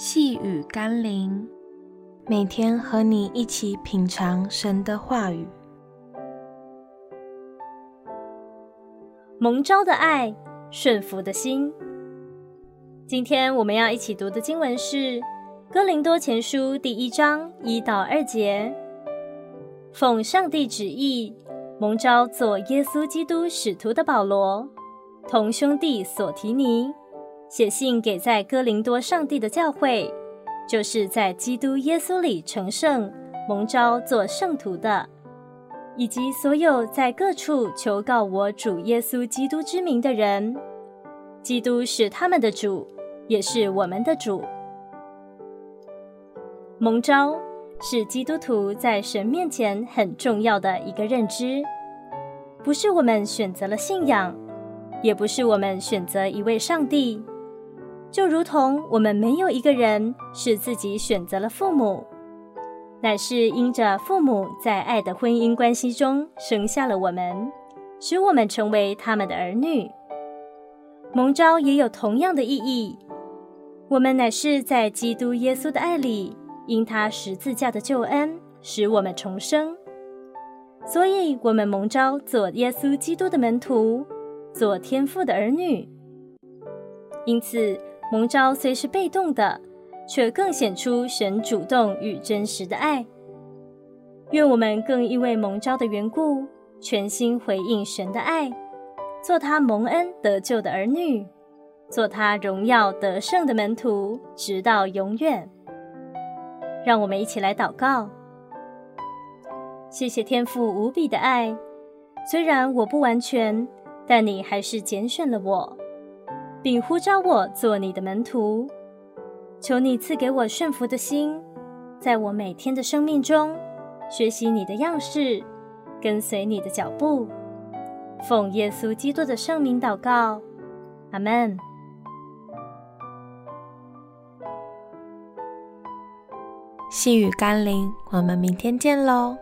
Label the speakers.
Speaker 1: 细雨甘霖，每天和你一起品尝神的话语。
Speaker 2: 蒙召的爱，顺服的心。今天我们要一起读的经文是《哥林多前书》第一章一到二节。奉上帝旨意，蒙召做耶稣基督使徒的保罗，同兄弟所提尼。写信给在哥林多上帝的教会，就是在基督耶稣里成圣、蒙召做圣徒的，以及所有在各处求告我主耶稣基督之名的人。基督是他们的主，也是我们的主。蒙召是基督徒在神面前很重要的一个认知，不是我们选择了信仰，也不是我们选择一位上帝。就如同我们没有一个人是自己选择了父母，乃是因着父母在爱的婚姻关系中生下了我们，使我们成为他们的儿女。蒙召也有同样的意义，我们乃是在基督耶稣的爱里，因他十字架的救恩，使我们重生。所以，我们蒙召做耶稣基督的门徒，做天父的儿女。因此，蒙召虽是被动的，却更显出神主动与真实的爱。愿我们更因为蒙召的缘故，全心回应神的爱，做他蒙恩得救的儿女，做他荣耀得胜的门徒，直到永远。让我们一起来祷告：谢谢天父无比的爱，虽然我不完全，但你还是拣选了我。并呼召我做你的门徒，求你赐给我顺服的心，在我每天的生命中学习你的样式，跟随你的脚步。奉耶稣基督的圣名祷告，阿门。
Speaker 1: 细雨甘霖，我们明天见喽。